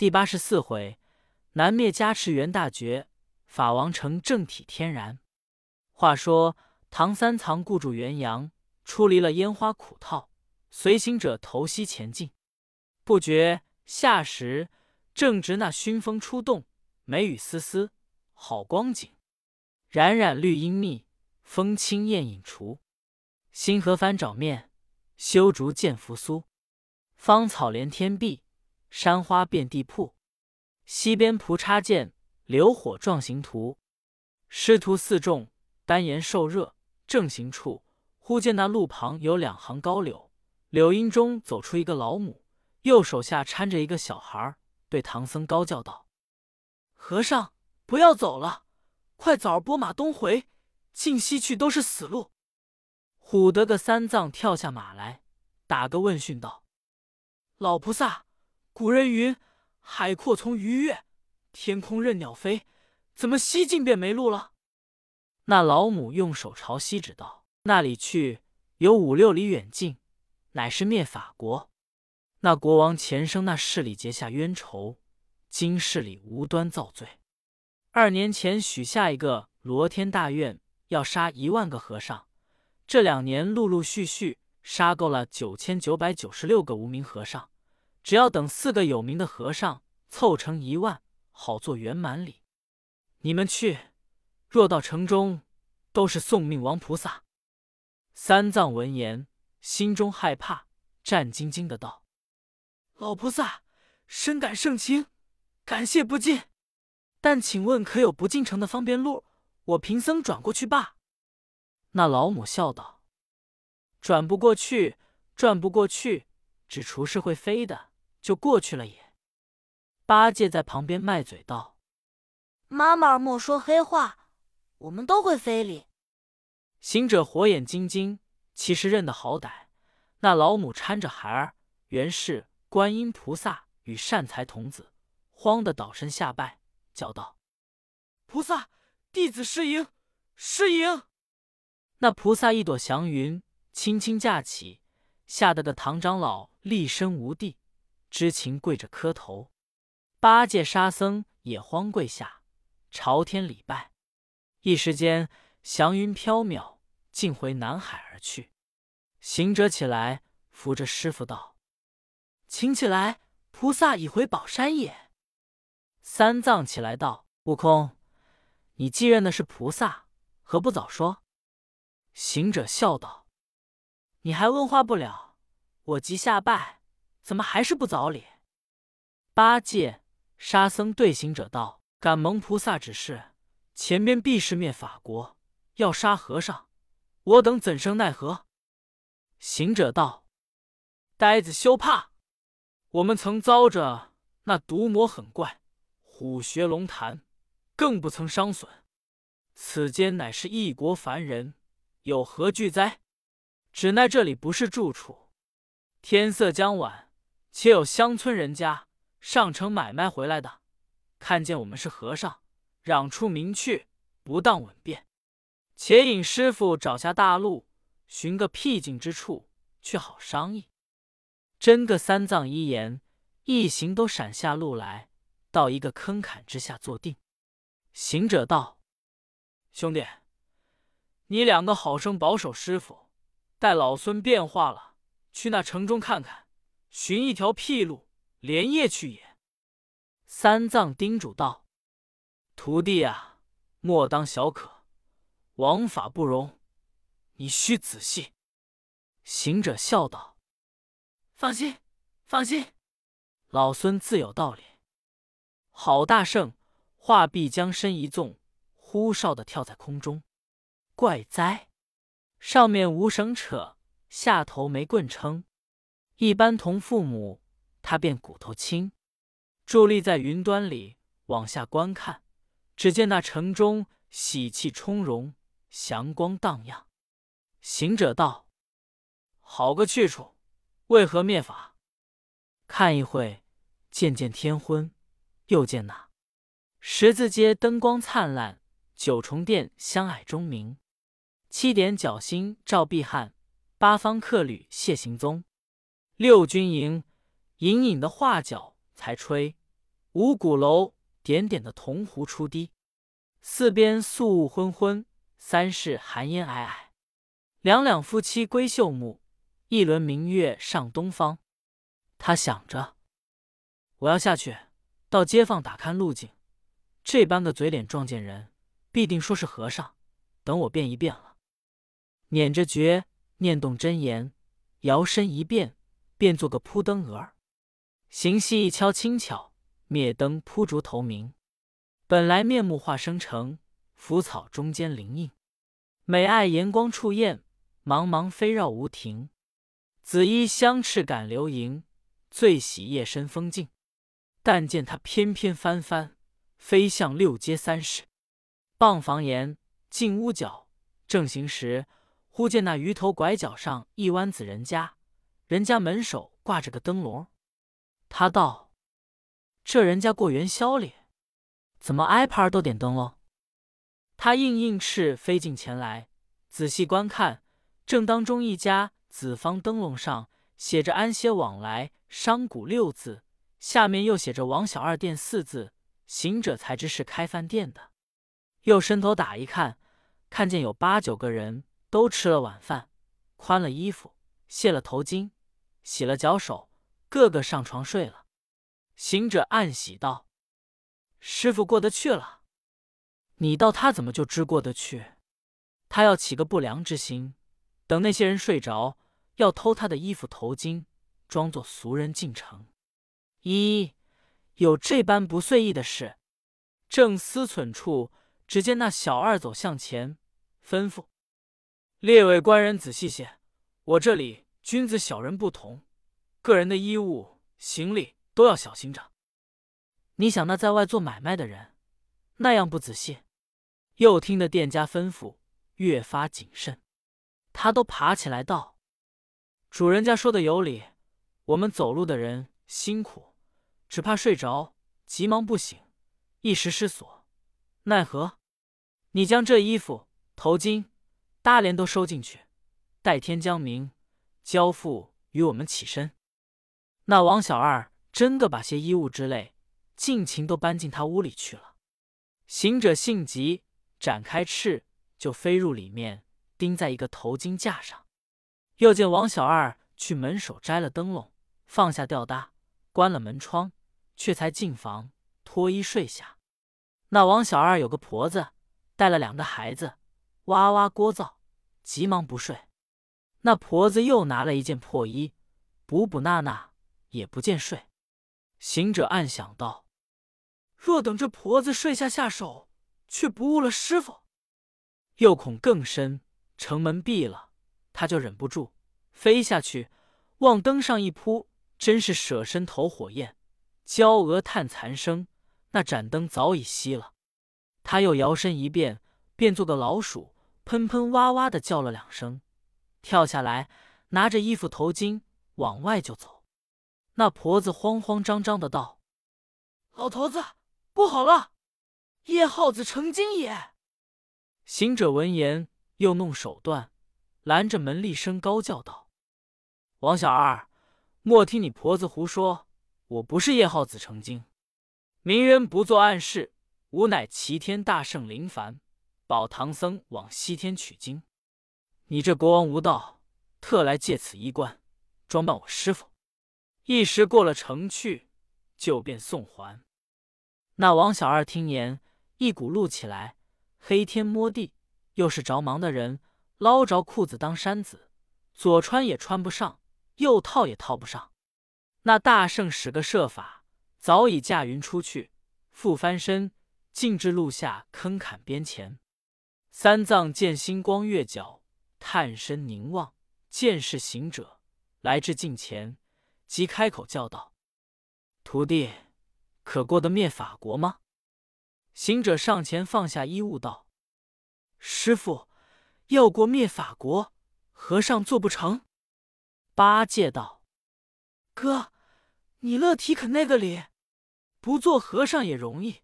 第八十四回，南灭加持元大绝，法王成正体天然。话说唐三藏固住元阳，出离了烟花苦套，随行者投西前进。不觉夏时，正值那熏风出动，梅雨丝丝，好光景。冉冉绿荫密，风清燕影雏。新河翻沼面，修竹见扶苏。芳草连天碧，山花遍地铺。西边蒲插剑，流火撞行图。师徒四众，丹颜受热，正行处，忽见那路旁有两行高柳，柳荫中走出一个老母，右手下搀着一个小孩，对唐僧高叫道：“和尚，不要走了，快早儿拨马东回，进西去都是死路。”唬得个三藏跳下马来，打个问讯道。老菩萨，古人云：“海阔从鱼跃，天空任鸟飞。”怎么西进便没路了？那老母用手朝西指道：“那里去有五六里远近，乃是灭法国。那国王前生那势力结下冤仇，今世里无端造罪。二年前许下一个罗天大愿，要杀一万个和尚。这两年陆陆续续。”杀够了九千九百九十六个无名和尚，只要等四个有名的和尚凑成一万，好做圆满礼。你们去，若到城中，都是送命王菩萨。三藏闻言，心中害怕，战兢兢的道：“老菩萨，深感盛情，感谢不尽。但请问可有不进城的方便路？我贫僧转过去罢。”那老母笑道。转不过去，转不过去，只厨是会飞的，就过去了也。八戒在旁边卖嘴道：“妈妈莫说黑话，我们都会非礼。”行者火眼金睛，其实认得好歹。那老母搀着孩儿，原是观音菩萨与善财童子，慌得倒身下拜，叫道：“菩萨，弟子失迎，失迎。”那菩萨一朵祥云。轻轻架起，吓得个唐长老立身无地，知情跪着磕头。八戒、沙僧也慌跪下，朝天礼拜。一时间，祥云飘渺，尽回南海而去。行者起来，扶着师傅道：“请起来，菩萨已回宝山也。”三藏起来道：“悟空，你既认的是菩萨，何不早说？”行者笑道。你还问话不了，我即下拜，怎么还是不早礼？八戒、沙僧对行者道：“敢蒙菩萨指示，前边必是灭法国，要杀和尚，我等怎生奈何？”行者道：“呆子休怕，我们曾遭着那毒魔狠怪，虎穴龙潭，更不曾伤损。此间乃是异国凡人，有何惧哉？”只奈这里不是住处，天色将晚，且有乡村人家上城买卖回来的，看见我们是和尚，嚷出名去，不当稳便。且引师傅找下大路，寻个僻静之处，却好商议。真个三藏一言，一行都闪下路来，到一个坑坎之下坐定。行者道：“兄弟，你两个好生保守师傅。”待老孙变化了，去那城中看看，寻一条僻路，连夜去也。三藏叮嘱道：“徒弟啊，莫当小可，王法不容，你须仔细。”行者笑道：“放心，放心，老孙自有道理。”好大圣，画壁将身一纵，呼哨的跳在空中，怪哉！上面无绳扯，下头没棍撑。一般同父母，他便骨头轻。伫立在云端里，往下观看，只见那城中喜气充融，祥光荡漾。行者道：“好个去处，为何灭法？”看一会，渐渐天昏，又见那十字街灯光灿烂，九重殿香霭钟鸣。七点角星照碧汉，八方客旅谢行踪。六军营隐隐的画角才吹，五鼓楼点点的铜壶出滴，四边素雾昏昏，三室寒烟霭霭。两两夫妻归绣幕，一轮明月上东方。他想着，我要下去到街坊打看路径，这般个嘴脸撞见人，必定说是和尚。等我变一变了，捻着诀，念动真言，摇身一变，便做个扑灯蛾儿。行细一敲轻巧，灭灯扑烛头明。本来面目化生成，浮草中间灵应。美爱炎光触焰，茫茫飞绕无停。紫衣香翅赶流萤，最喜夜深风静。但见他翩翩翻翻，飞向六街三市。傍房檐，进屋角，正行时，忽见那鱼头拐角上一弯子人家，人家门首挂着个灯笼。他道：“这人家过元宵哩，怎么挨排都点灯笼？”他应应翅飞进前来，仔细观看，正当中一家紫方灯笼上写着“安歇往来商贾”六字，下面又写着“王小二店”四字。行者才知是开饭店的，又伸头打一看，看见有八九个人都吃了晚饭，宽了衣服，卸了头巾，洗了脚手。个个上床睡了，行者暗喜道：“师傅过得去了。你道他怎么就知过得去？他要起个不良之心，等那些人睡着，要偷他的衣服头巾，装作俗人进城。一有这般不遂意的事，正思忖处，只见那小二走向前，吩咐列位官人仔细些，我这里君子小人不同。”个人的衣物、行李都要小心着。你想那在外做买卖的人，那样不仔细，又听得店家吩咐，越发谨慎。他都爬起来道：“主人家说的有理，我们走路的人辛苦，只怕睡着，急忙不醒，一时失所。奈何？你将这衣服、头巾、搭帘都收进去，待天将明，交付与我们起身。”那王小二真个把些衣物之类尽情都搬进他屋里去了。行者性急，展开翅就飞入里面，钉在一个头巾架上。又见王小二去门首摘了灯笼，放下吊搭，关了门窗，却才进房脱衣睡下。那王小二有个婆子，带了两个孩子，哇哇聒噪，急忙不睡。那婆子又拿了一件破衣，补补纳纳。也不见睡，行者暗想道：“若等这婆子睡下下手，却不误了师傅。又恐更深，城门闭了，他就忍不住飞下去，往灯上一扑，真是舍身投火焰，焦额叹残声。那盏灯早已熄了。他又摇身一变，变做个老鼠，喷喷哇哇的叫了两声，跳下来，拿着衣服头巾往外就走。”那婆子慌慌张张的道：“老头子，不好了，叶耗子成精也！”行者闻言，又弄手段拦着门厉，声高叫道：“王小二，莫听你婆子胡说，我不是叶耗子成精，明人不做暗事，吾乃齐天大圣林凡，保唐僧往西天取经。你这国王无道，特来借此衣冠，装扮我师傅。”一时过了城去，就便送还。那王小二听言，一股怒起来，黑天摸地，又是着忙的人，捞着裤子当衫子，左穿也穿不上，右套也套不上。那大圣使个设法，早已驾云出去，复翻身，径至路下坑坎边前。三藏见星光月角，探身凝望，见是行者来至近前。即开口叫道：“徒弟，可过得灭法国吗？”行者上前放下衣物道：“师傅，要过灭法国，和尚做不成？”八戒道：“哥，你乐提肯那个理？不做和尚也容易，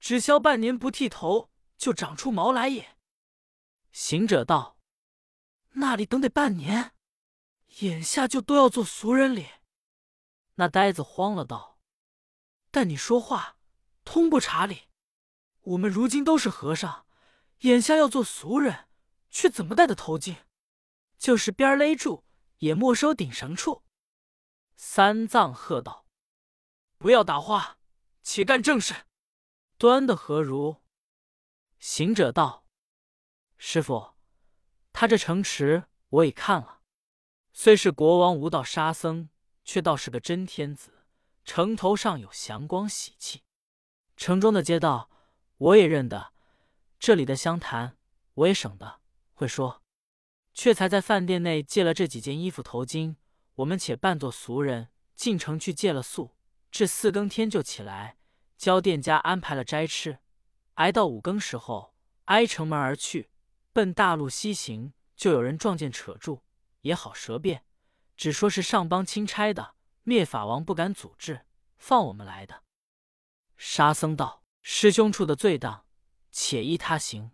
只消半年不剃头，就长出毛来也。”行者道：“那里等得半年？眼下就都要做俗人礼。”那呆子慌了，道：“但你说话通不查理。我们如今都是和尚，眼下要做俗人，却怎么戴的头巾？就是边勒住，也没收顶绳处。三藏喝道：“不要打话，且干正事。端的何如？”行者道：“师傅，他这城池我已看了，虽是国王无道沙僧，却倒是个真天子。城头上有祥光喜气，城中的街道。”我也认得，这里的湘潭我也省得会说。却才在饭店内借了这几件衣服头巾，我们且扮作俗人进城去借了宿，至四更天就起来，教店家安排了斋吃，挨到五更时候，挨城门而去，奔大路西行，就有人撞见扯住，也好舌辩，只说是上邦钦差的，灭法王不敢阻止，放我们来的。沙僧道。师兄处的罪当，且依他行。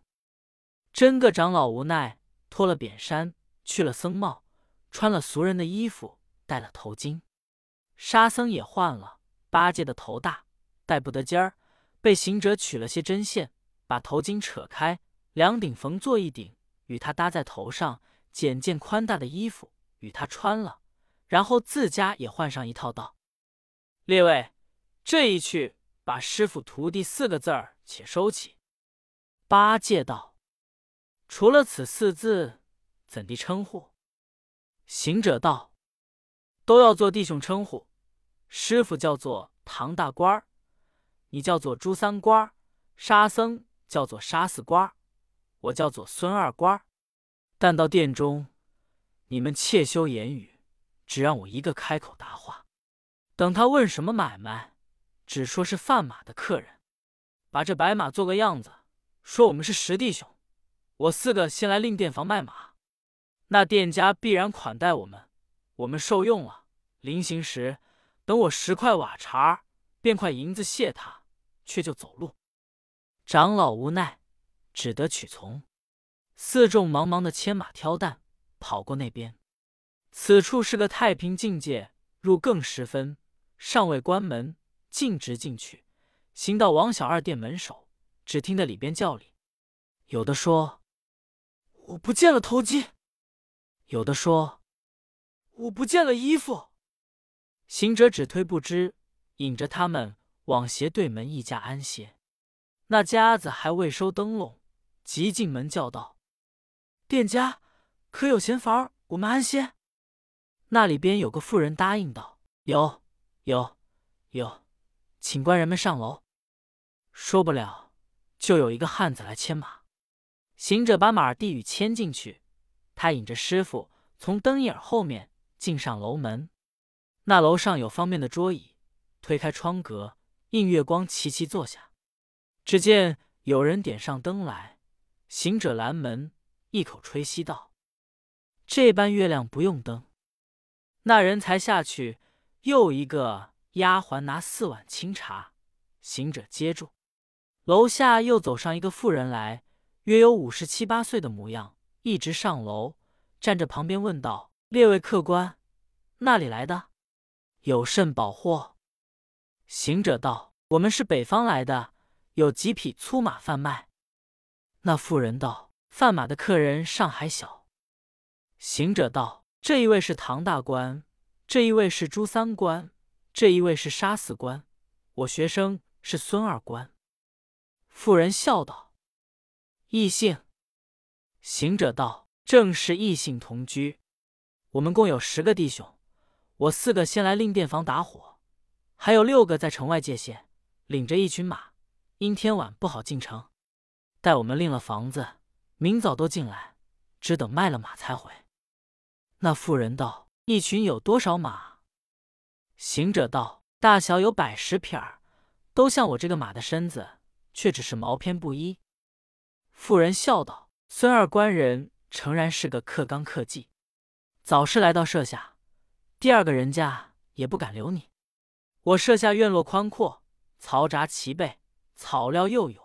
真个长老无奈，脱了扁衫，去了僧帽，穿了俗人的衣服，戴了头巾。沙僧也换了八戒的头大，戴不得尖儿，被行者取了些针线，把头巾扯开，两顶缝做一顶，与他搭在头上，剪件宽大的衣服与他穿了，然后自家也换上一套，道：“列位，这一去。”把师傅徒弟四个字儿且收起。八戒道：“除了此四字，怎地称呼？”行者道：“都要做弟兄称呼。师傅叫做唐大官儿，你叫做朱三官儿，沙僧叫做沙四官儿，我叫做孙二官。但到殿中，你们切休言语，只让我一个开口答话。等他问什么买卖。”只说是贩马的客人，把这白马做个样子，说我们是十弟兄，我四个先来另店房卖马，那店家必然款待我们，我们受用了。临行时，等我十块瓦茶，便块银子谢他，却就走路。长老无奈，只得取从。四众忙忙的牵马挑担，跑过那边。此处是个太平境界，入更时分，尚未关门。径直进去，行到王小二店门首，只听得里边叫里，有的说：“我不见了头巾。”有的说：“我不见了衣服。”行者只推不知，引着他们往斜对门一家安歇。那家子还未收灯笼，急进门叫道：“店家可有闲房？我们安歇。”那里边有个妇人答应道：“有，有，有。”请官人们上楼。说不了，就有一个汉子来牵马。行者把马递与牵进去，他引着师傅从灯影后面进上楼门。那楼上有方便的桌椅，推开窗格，映月光，齐齐坐下。只见有人点上灯来，行者拦门，一口吹息道：“这般月亮不用灯。”那人才下去，又一个。丫鬟拿四碗清茶，行者接住。楼下又走上一个妇人来，约有五十七八岁的模样，一直上楼，站着旁边问道：“列位客官，那里来的？有甚宝货？”行者道：“我们是北方来的，有几匹粗马贩卖。”那妇人道：“贩马的客人尚还小。”行者道：“这一位是唐大官，这一位是朱三官。”这一位是沙四官，我学生是孙二官。妇人笑道：“异姓。”行者道：“正是异姓同居。我们共有十个弟兄，我四个先来令店房打火，还有六个在城外界限，领着一群马，因天晚不好进城。待我们令了房子，明早都进来，只等卖了马才回。”那妇人道：“一群有多少马？”行者道：“大小有百十匹儿，都像我这个马的身子，却只是毛偏不一。”妇人笑道：“孙二官人诚然是个克刚克季，早是来到舍下，第二个人家也不敢留你。我舍下院落宽阔，嘈杂齐备，草料又有，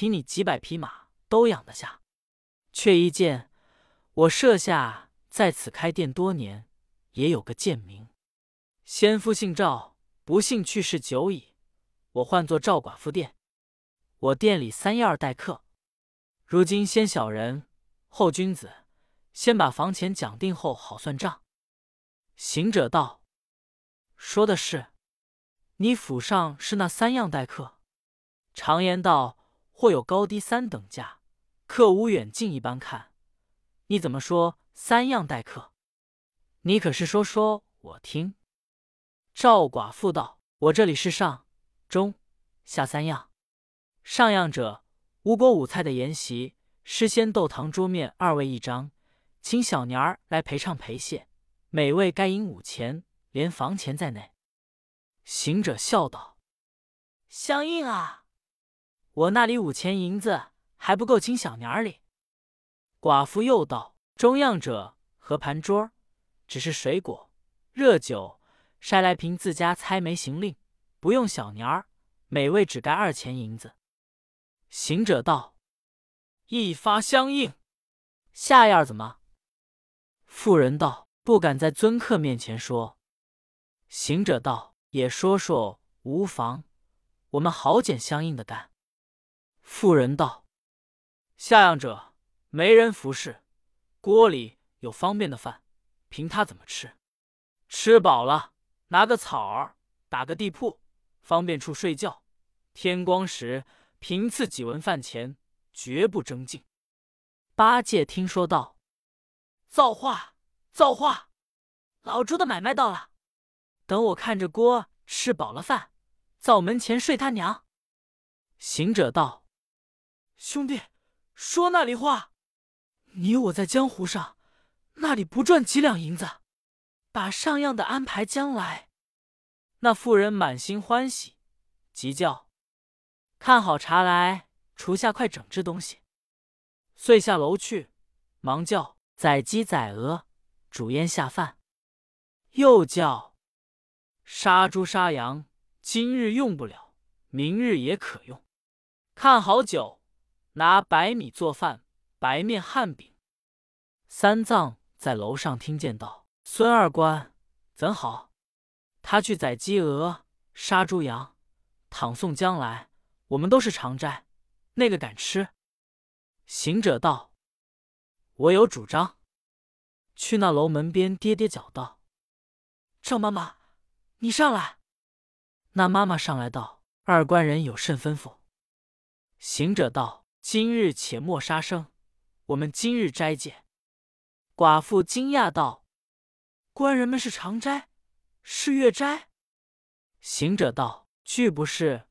凭你几百匹马都养得下。却一见我舍下在此开店多年，也有个贱名。”先夫姓赵，不幸去世久矣。我唤作赵寡妇店。我店里三样待客。如今先小人，后君子，先把房钱讲定后好算账。”行者道：“说的是，你府上是那三样待客。常言道，或有高低三等价，客无远近一般看。你怎么说三样待客？你可是说说我听。”赵寡妇道：“我这里是上、中、下三样。上样者，吴国五菜的筵席，诗仙斗糖桌面二位一张，请小年儿来陪唱陪谢，每位该银五钱，连房钱在内。”行者笑道：“相应啊！我那里五钱银子还不够请小年儿哩。”寡妇又道：“中样者，和盘桌，只是水果、热酒。”筛来凭自家猜枚行令，不用小年儿，每位只该二钱银子。行者道：“一发相应。”下样怎么？妇人道：“不敢在尊客面前说。”行者道：“也说说无妨，我们好捡相应的干。”妇人道：“下样者没人服侍，锅里有方便的饭，凭他怎么吃，吃饱了。”拿个草儿，打个地铺，方便处睡觉。天光时，凭赐几文饭钱，绝不争竞。八戒听说道：“造化，造化！老猪的买卖到了。等我看着锅，吃饱了饭，灶门前睡他娘。”行者道：“兄弟，说那里话？你我在江湖上，那里不赚几两银子？”把上样的安排将来，那妇人满心欢喜，急叫看好茶来，厨下快整只东西。遂下楼去，忙叫宰鸡宰鹅，煮烟下饭。又叫杀猪杀羊，今日用不了，明日也可用。看好酒，拿白米做饭，白面汉饼。三藏在楼上听见道。孙二官怎好？他去宰鸡鹅、杀猪羊，倘送将来，我们都是常斋，那个敢吃？行者道：“我有主张。”去那楼门边跌跌脚道：“赵妈妈，你上来。”那妈妈上来道：“二官人有甚吩咐？”行者道：“今日且莫杀生，我们今日斋戒。”寡妇惊讶道。官人们是常斋，是月斋。行者道：“俱不是，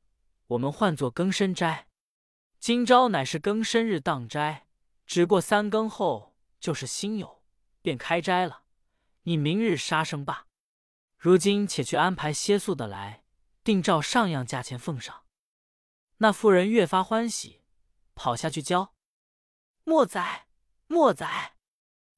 我们唤作更申斋。今朝乃是更申日当斋，只过三更后就是辛酉，便开斋了。你明日杀生罢。如今且去安排歇宿的来，定照上样价钱奉上。”那妇人越发欢喜，跑下去教：“莫宰，莫宰，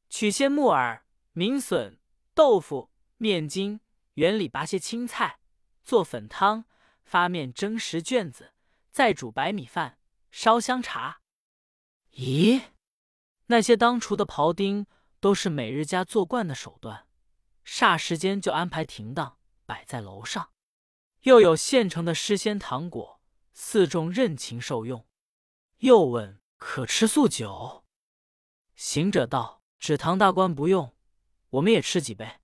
取些木耳、明笋。”豆腐、面筋，园里拔些青菜，做粉汤，发面蒸十卷子，再煮白米饭，烧香茶。咦，那些当厨的庖丁都是每日家做惯的手段，霎时间就安排停当，摆在楼上。又有现成的诗仙糖果，四众任情受用。又问可吃素酒？行者道：“只唐大官不用。”我们也吃几杯。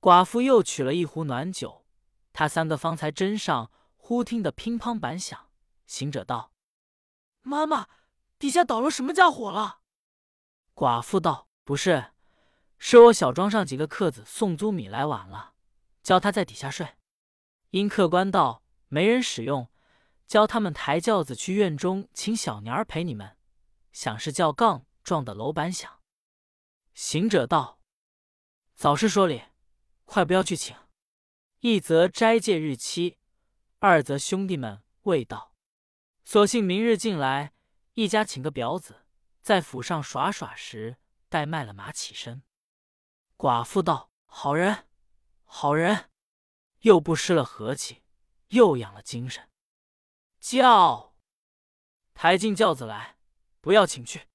寡妇又取了一壶暖酒，他三个方才斟上，忽听得乒乓板响。行者道：“妈妈，底下倒了什么家伙了？”寡妇道：“不是，是我小庄上几个客子送租米来晚了，叫他在底下睡。因客官道没人使用，教他们抬轿子去院中请小年儿陪你们。想是叫杠撞的楼板响。”行者道。早是说理，快不要去请。一则斋戒日期，二则兄弟们未到，索性明日进来，一家请个表子，在府上耍耍时，待卖了马起身。寡妇道：“好人，好人，又不失了和气，又养了精神。叫抬进轿子来，不要请去。”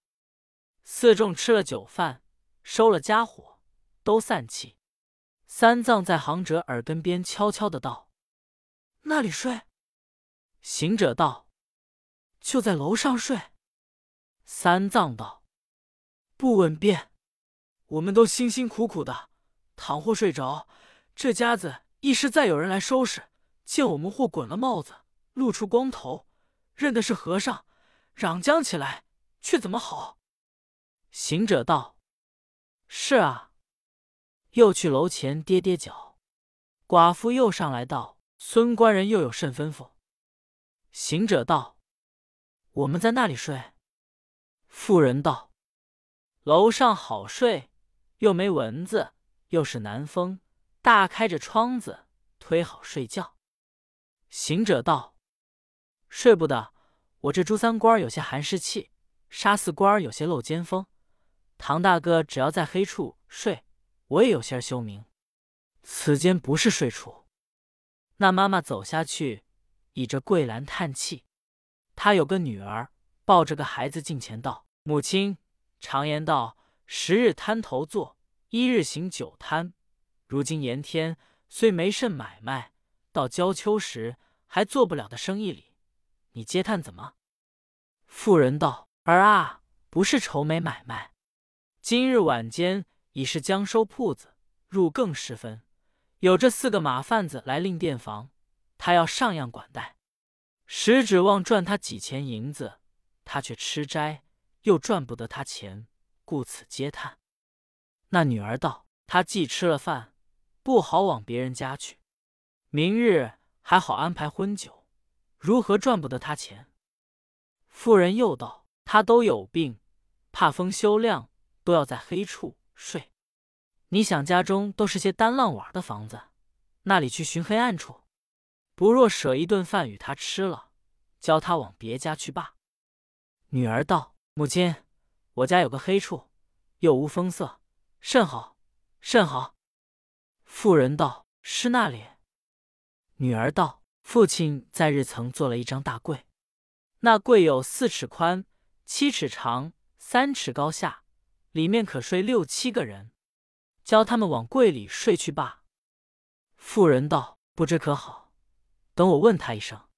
四众吃了酒饭，收了家伙。都散气，三藏在行者耳根边悄悄的道：“那里睡？”行者道：“就在楼上睡。”三藏道：“不稳便，我们都辛辛苦苦的，倘或睡着，这家子一时再有人来收拾，见我们或滚了帽子，露出光头，认的是和尚，嚷将起来，却怎么好？”行者道：“是啊。”又去楼前跌跌脚，寡妇又上来道：“孙官人又有甚吩咐？”行者道：“我们在那里睡。”妇人道：“楼上好睡，又没蚊子，又是南风，大开着窗子，忒好睡觉。”行者道：“睡不得，我这朱三官有些寒湿气，沙四官有些漏尖风。唐大哥只要在黑处睡，我也有些休明。此间不是睡处。”那妈妈走下去。倚着桂兰叹气，她有个女儿，抱着个孩子近前道：“母亲，常言道，十日摊头坐，一日行酒摊。如今炎天，虽没甚买卖，到交秋时还做不了的生意里，你嗟叹怎么？”妇人道：“儿啊，不是愁没买卖，今日晚间已是将收铺子，入更时分，有这四个马贩子来令店房。”他要上样管待，实指望赚他几钱银子，他却吃斋，又赚不得他钱，故此嗟叹。那女儿道：“他既吃了饭，不好往别人家去，明日还好安排婚酒，如何赚不得他钱？”妇人又道：“他都有病，怕风休亮，都要在黑处睡。你想家中都是些单浪瓦的房子，那里去寻黑暗处？”不若舍一顿饭与他吃了，教他往别家去罢。女儿道：“母亲，我家有个黑处，又无风色，甚好，甚好。”妇人道：“是那里？”女儿道：“父亲在日曾做了一张大柜，那柜有四尺宽，七尺长，三尺高下，里面可睡六七个人，教他们往柜里睡去罢。”妇人道：“不知可好？”等我问他一声，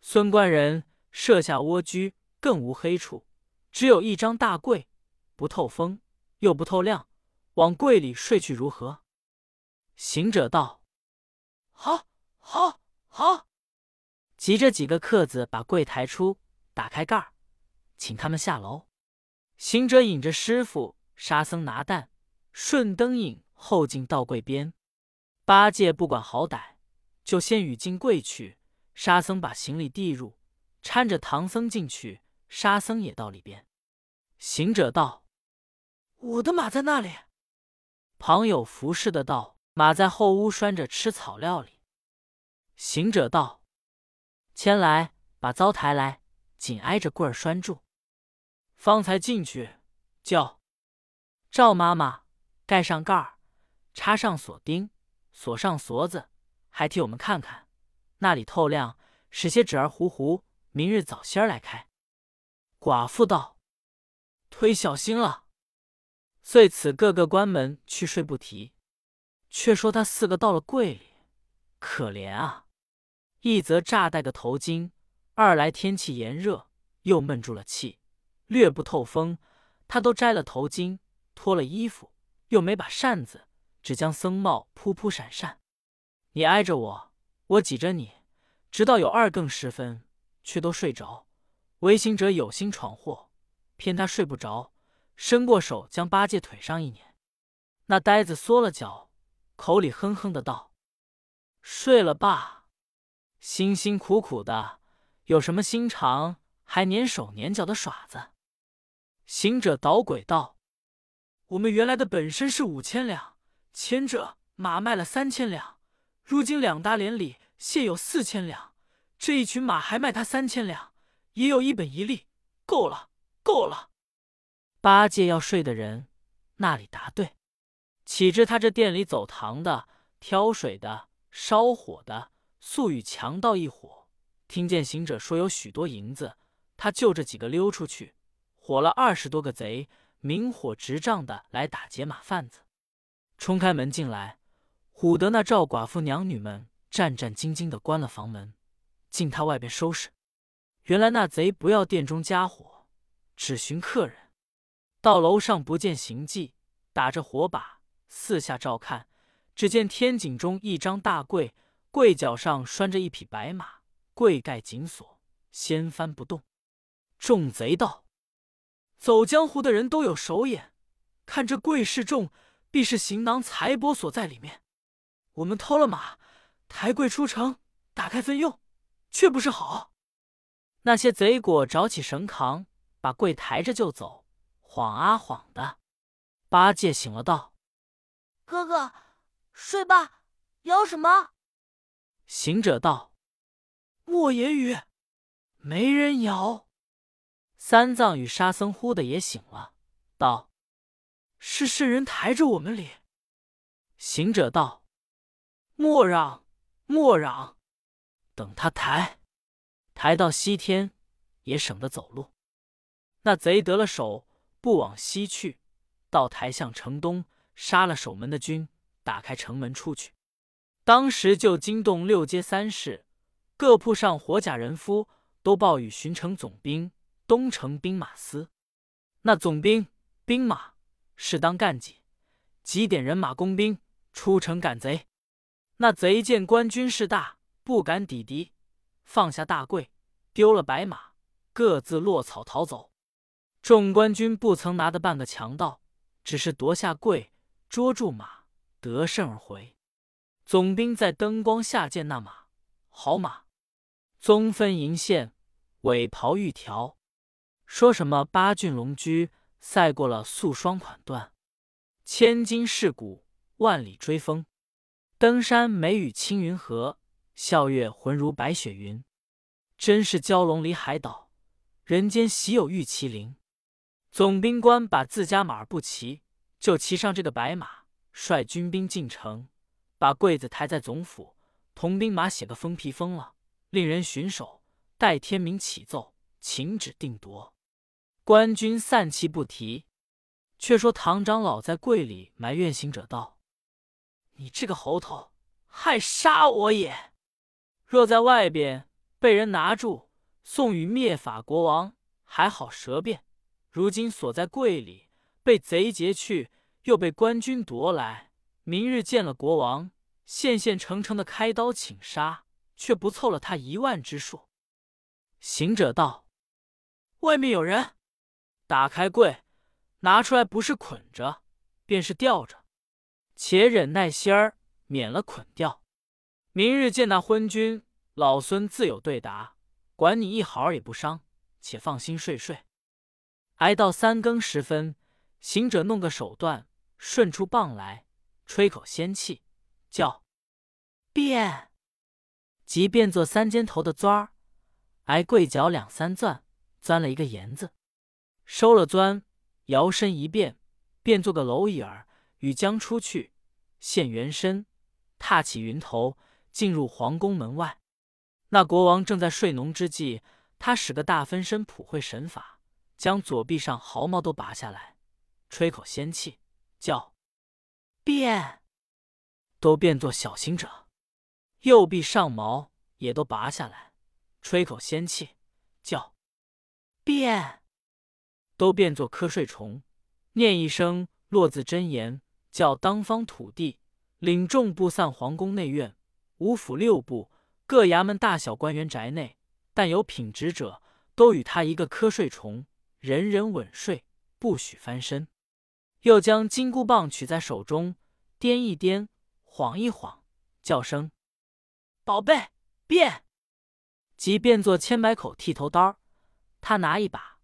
孙官人设下蜗居，更无黑处，只有一张大柜，不透风，又不透亮，往柜里睡去如何？行者道：“好，好，好！”急着几个客子把柜抬出，打开盖儿，请他们下楼。行者引着师傅、沙僧拿担，顺灯影后进道柜边。八戒不管好歹。就先与进柜去，沙僧把行李递入，搀着唐僧进去。沙僧也到里边。行者道：“我的马在那里？”旁有服侍的道：“马在后屋拴着吃草料里。”行者道：“牵来，把糟抬来，紧挨着棍儿拴住。”方才进去，叫赵妈妈盖上盖儿，插上锁钉，锁上锁子。还替我们看看，那里透亮，使些纸儿糊糊，明日早些儿来开。寡妇道：“忒小心了。”遂此各个关门去睡不提。却说他四个到了柜里，可怜啊！一则炸带个头巾，二来天气炎热，又闷住了气，略不透风。他都摘了头巾，脱了衣服，又没把扇子，只将僧帽扑扑闪闪。你挨着我，我挤着你，直到有二更时分，却都睡着。违行者有心闯祸，偏他睡不着，伸过手将八戒腿上一捻。那呆子缩了脚，口里哼哼的道：“睡了吧，辛辛苦苦的，有什么心肠，还粘手粘脚的耍子？”行者捣鬼道：“我们原来的本身是五千两，前者马卖了三千两。”如今两大连里现有四千两，这一群马还卖他三千两，也有一本一利，够了，够了。八戒要睡的人那里答对，岂知他这店里走堂的、挑水的、烧火的，素与强盗一伙。听见行者说有许多银子，他就这几个溜出去，火了二十多个贼，明火执仗的来打劫马贩子，冲开门进来。唬得那赵寡妇娘女们战战兢兢的关了房门，进他外边收拾。原来那贼不要店中家伙，只寻客人。到楼上不见行迹，打着火把四下照看，只见天井中一张大柜，柜脚上拴着一匹白马，柜盖紧锁，掀翻不动。众贼道：“走江湖的人都有手眼，看这柜势重，必是行囊财帛所在里面。我们偷了马，抬柜出城，打开分用，却不是好。”那些贼果找起绳扛，把柜抬着就走，晃啊晃的。八戒醒了，道：“哥哥，睡吧，摇什么？”行者道：“莫言语，没人摇。”三藏与沙僧忽的也醒了，道：“是圣人抬着我们哩。”行者道：“莫嚷，莫嚷，等他抬。”抬到西天，也省得走路。那贼得了手，不往西去，到台向城东，杀了守门的军，打开城门出去。当时就惊动六街三市，各铺上火甲人夫都报与巡城总兵、东城兵马司。那总兵、兵马是当干警，几点人马工兵出城赶贼。那贼见官军势大，不敢抵敌。放下大柜，丢了白马，各自落草逃走。众官军不曾拿得半个强盗，只是夺下柜，捉住马，得胜而回。总兵在灯光下见那马，好马，棕分银线，尾袍玉条，说什么八骏龙驹赛过了素双款缎，千金饰骨，万里追风，登山美与青云合。笑月浑如白雪云，真是蛟龙离海岛，人间喜有玉麒麟。总兵官把自家马儿不骑，就骑上这个白马，率军兵进城，把柜子抬在总府，同兵马写个封皮封了，令人巡守，待天明启奏，请旨定夺。官军散气不提。却说唐长老在柜里埋怨行者道：“你这个猴头，害杀我也！”若在外边被人拿住，送与灭法国王，还好舌辩；如今锁在柜里，被贼劫去，又被官军夺来，明日见了国王，现现成成的开刀请杀，却不凑了他一万之数。行者道：“外面有人，打开柜，拿出来，不是捆着，便是吊着，且忍耐些儿，免了捆吊。”明日见那昏君，老孙自有对答，管你一毫也不伤，且放心睡睡。挨到三更时分，行者弄个手段，顺出棒来，吹口仙气，叫变，即变作三尖头的钻儿，挨跪脚两三钻，钻了一个檐子，收了钻，摇身一变，变做个蝼蚁儿，与将出去，现原身，踏起云头。进入皇宫门外，那国王正在睡浓之际，他使个大分身普惠神法，将左臂上毫毛都拔下来，吹口仙气，叫变，都变作小行者；右臂上毛也都拔下来，吹口仙气，叫变，都变作瞌睡虫，念一声落字真言，叫当方土地领众布散皇宫内院。五府六部各衙门大小官员宅内，但有品职者，都与他一个瞌睡虫，人人稳睡，不许翻身。又将金箍棒取在手中，颠一颠，晃一晃，叫声“宝贝变”，即变作千百口剃头刀。他拿一把，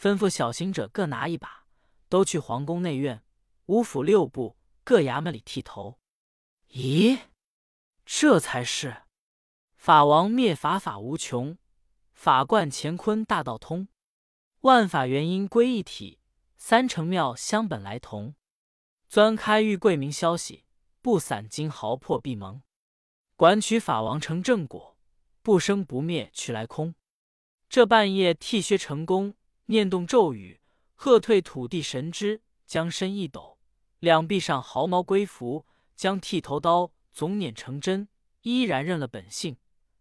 吩咐小行者各拿一把，都去皇宫内院、五府六部各衙门里剃头。咦？这才是法王灭法，法无穷；法贯乾坤，大道通。万法元因归一体，三乘妙相本来同。钻开玉柜明消息，不散金毫破闭蒙。管取法王成正果，不生不灭去来空。这半夜剃削成功，念动咒语，喝退土地神之，将身一抖，两臂上毫毛归服，将剃头刀。总捻成针，依然认了本性，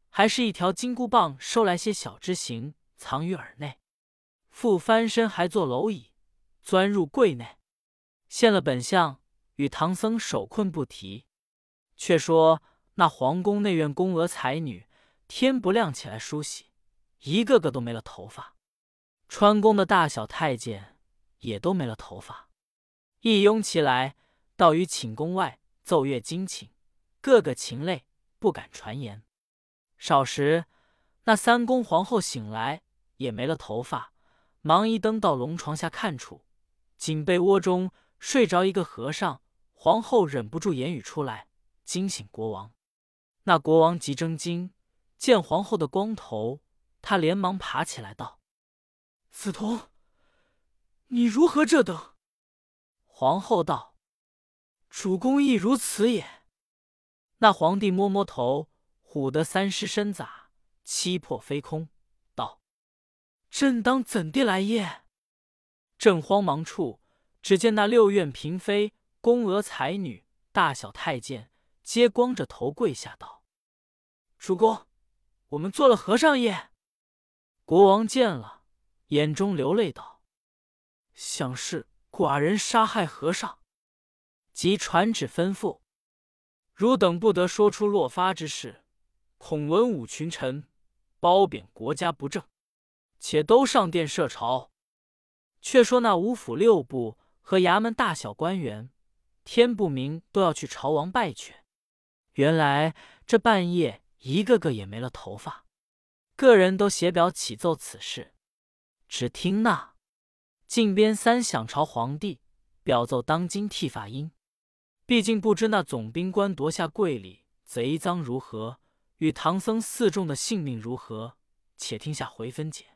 还是一条金箍棒收来些小之行，藏于耳内。复翻身还坐蝼蚁，钻入柜内，现了本相，与唐僧手困不提。却说那皇宫内院宫娥才女，天不亮起来梳洗，一个个都没了头发；穿宫的大小太监也都没了头发，一拥起来，到于寝宫外奏乐惊请，个个情泪不敢传言。少时，那三宫皇后醒来，也没了头发。忙一登到龙床下看处，锦被窝中睡着一个和尚。皇后忍不住言语出来，惊醒国王。那国王急睁惊，见皇后的光头，他连忙爬起来道：“子彤，你如何这等？”皇后道：“主公亦如此也。”那皇帝摸摸头，唬得三尸身咋，七魄飞空。道朕当怎地来耶？正慌忙处，只见那六院嫔妃、宫娥、才女、大小太监，皆光着头跪下道：“主公，我们做了和尚耶。”国王见了，眼中流泪道：“想是寡人杀害和尚。”即传旨吩咐：“汝等不得说出落发之事，恐文武群臣褒贬国家不正。”且都上殿设朝。却说那五府六部和衙门大小官员，天不明都要去朝王拜去。原来这半夜一个个也没了头发，个人都写表启奏此事。只听那靖边三想朝皇帝表奏当今剃发因，毕竟不知那总兵官夺下贵里贼赃如何，与唐僧四众的性命如何，且听下回分解。